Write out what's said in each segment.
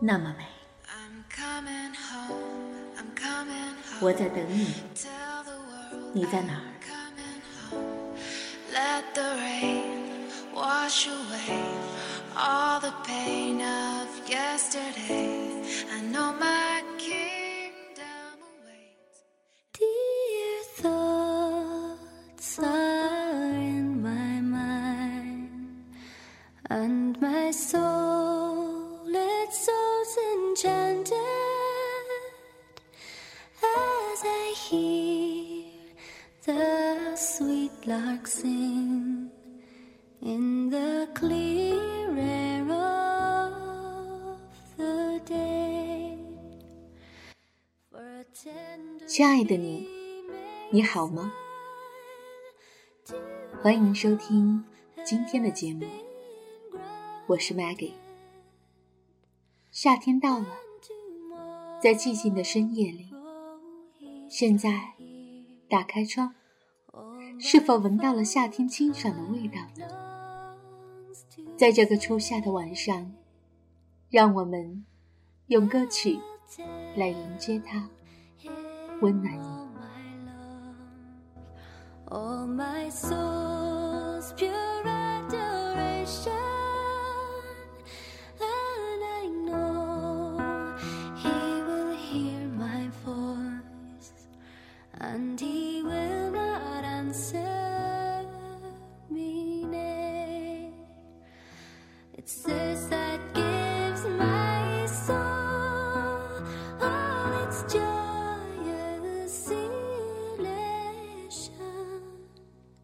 那么美，我在等你，你在哪儿？亲爱的你，你好吗？欢迎收听今天的节目，我是 Maggie。夏天到了，在寂静的深夜里，现在打开窗，是否闻到了夏天清爽的味道呢？在这个初夏的晚上，让我们用歌曲来迎接它。温暖你。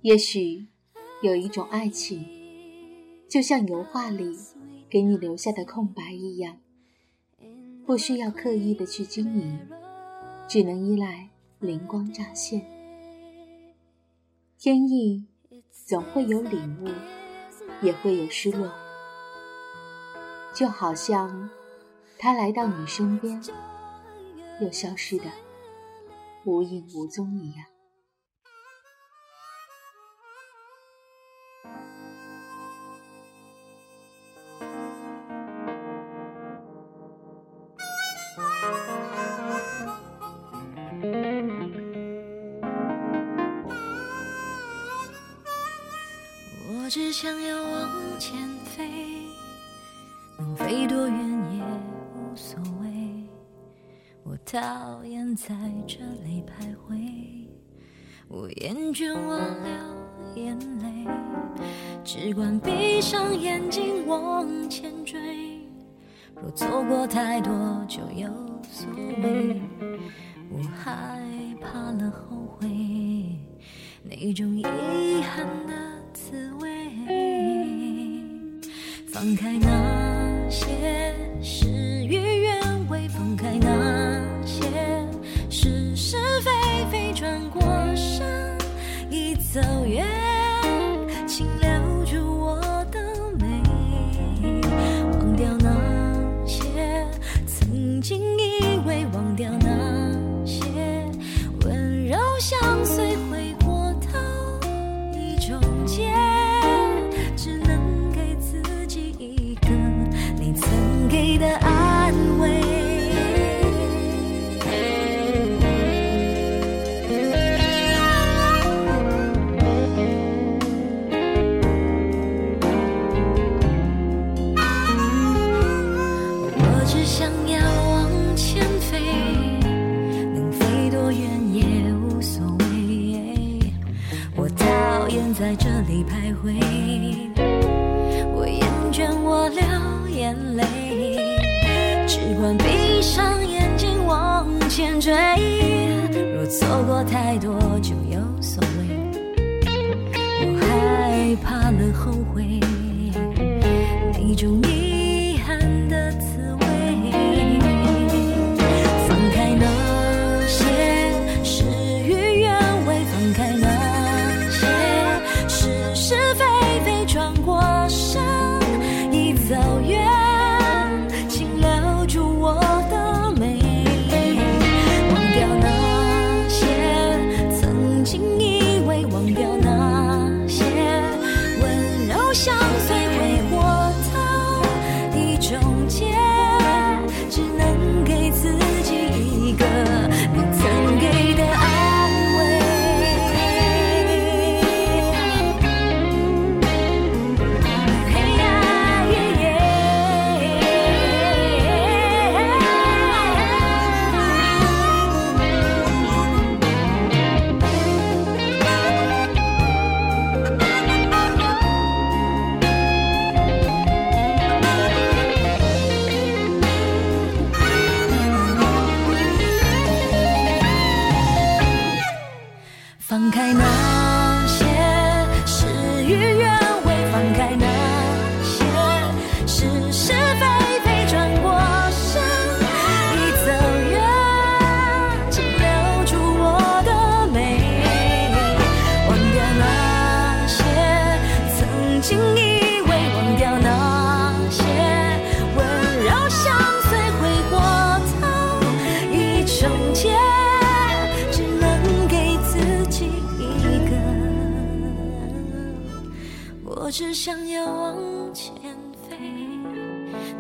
也许有一种爱情，就像油画里给你留下的空白一样，不需要刻意的去经营，只能依赖灵光乍现。天意总会有领悟，也会有失落，就好像他来到你身边，又消失的无影无踪一样。只想要往前飞，能飞多远也无所谓。我讨厌在这里徘徊，我厌倦我流眼泪，只管闭上眼睛往前追。若错过太多就有所谓，我害怕了后悔，那种遗憾的放开 the 太多就有所谓，我害怕了后悔，那种只想要往前飞，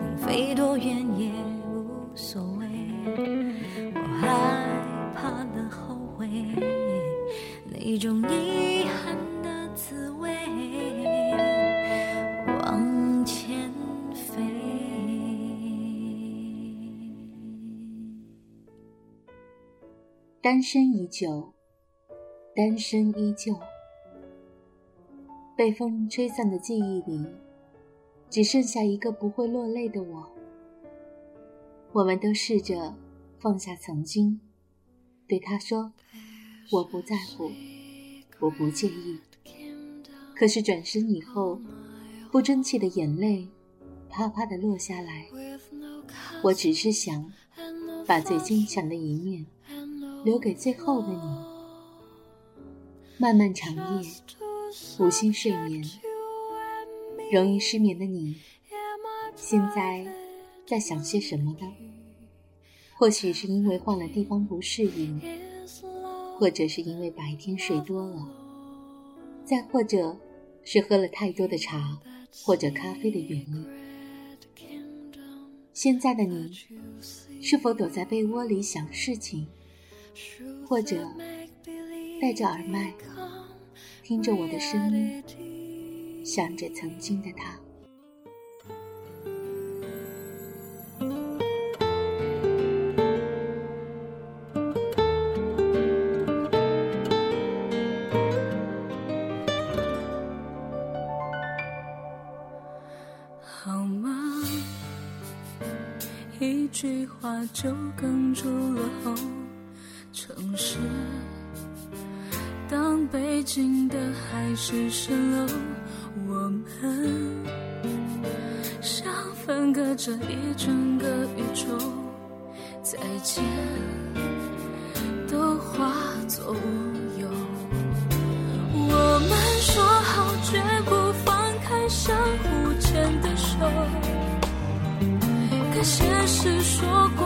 能飞多远也无所谓。我害怕了后悔，那种遗憾的滋味。往前飞。单身已久，单身依旧。被风吹散的记忆里，只剩下一个不会落泪的我。我们都试着放下曾经，对他说：“我不在乎，我不介意。”可是转身以后，不争气的眼泪啪啪的落下来。我只是想把最坚强的一面留给最后的你。漫漫长夜。无心睡眠，容易失眠的你，现在在想些什么呢？或许是因为换了地方不适应，或者是因为白天睡多了，再或者是喝了太多的茶或者咖啡的原因。现在的你，是否躲在被窝里想事情，或者戴着耳麦？听着我的声音，想着曾经的他。好吗？一句话就哽住了喉，当北京的海市蜃楼，我们像分隔着一整个宇宙，再见都化作乌有。我们说好绝不放开相互牵的手，可现实说过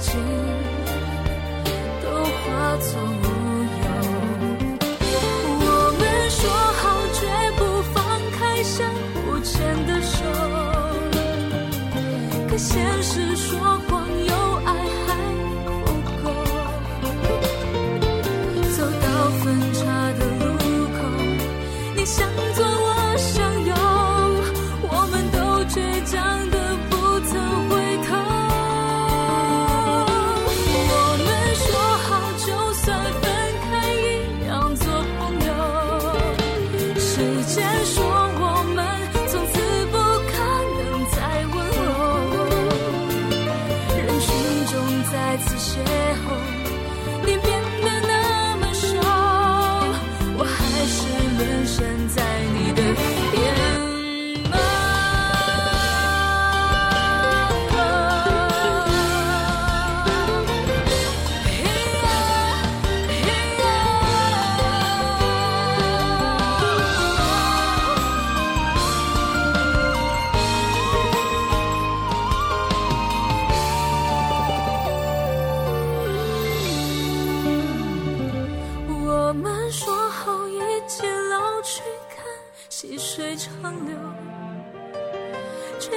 情都化作乌有我们说好绝不放开相互牵的手可现实说过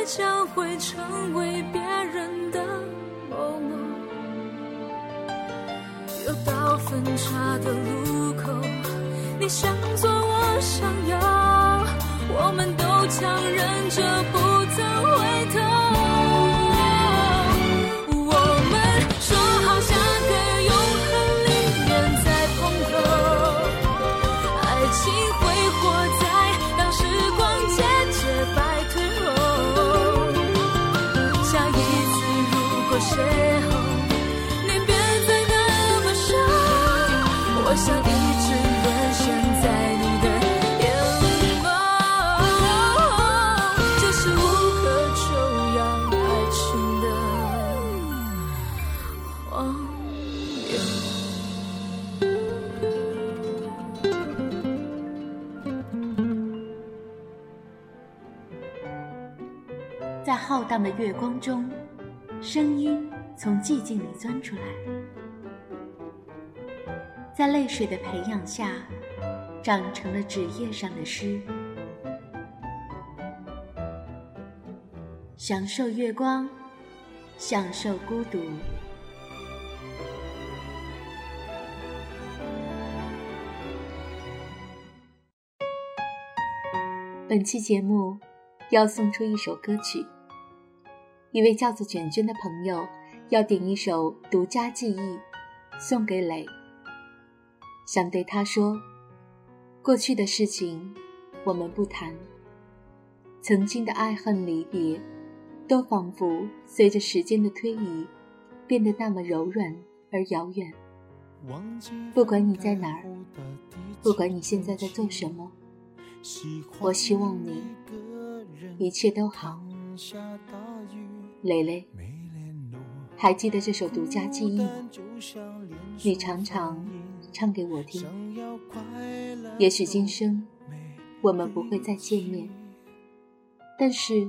你将会成为别人的某某。又到分岔的路口，你向左，我向右，我们都强忍着不曾回头。在浩荡的月光中，声音从寂静里钻出来，在泪水的培养下，长成了纸页上的诗。享受月光，享受孤独。本期节目。要送出一首歌曲，一位叫做卷卷的朋友要点一首《独家记忆》，送给磊。想对他说：过去的事情我们不谈，曾经的爱恨离别，都仿佛随着时间的推移，变得那么柔软而遥远。不管你在哪儿，不管你现在在做什么，我希望你。一切都好，蕾蕾，还记得这首独家记忆吗？你常常唱给我听。也许今生我们不会再见面，但是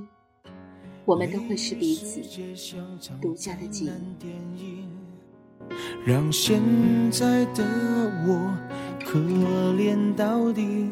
我们都会是彼此独家的记忆。让现在的我可怜到底。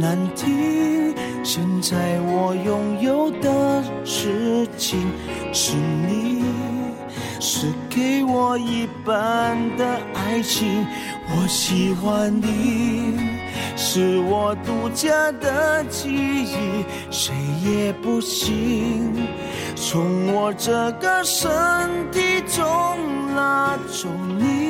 难听。现在我拥有的事情是你，是给我一半的爱情。我喜欢你，是我独家的记忆，谁也不行从我这个身体中拉走你。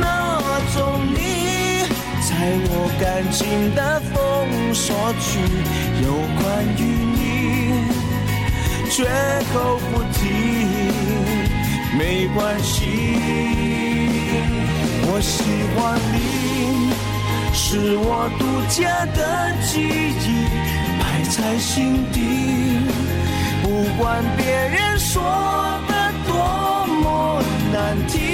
那种你。在我感情的封锁区，有关于你，绝口不提，没关系。我喜欢你，是我独家的记忆，埋在心底，不管别人说的多么难听，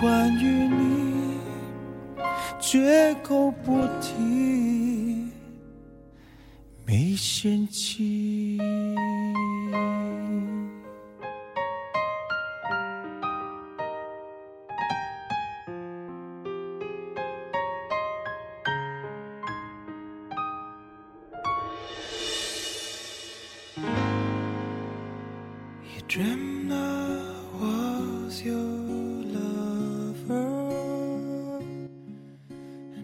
关于你。绝口不提，没嫌弃。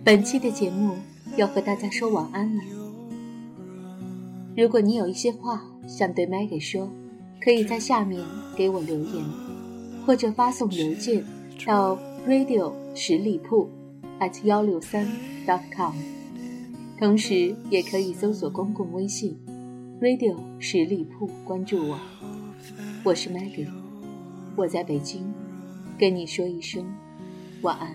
本期的节目要和大家说晚安了。如果你有一些话想对 Maggie 说，可以在下面给我留言，或者发送邮件到 radio 十里铺 at 幺六三 dot com。同时，也可以搜索公共微信 radio 十里铺，关注我。我是 Maggie，我在北京，跟你说一声晚安。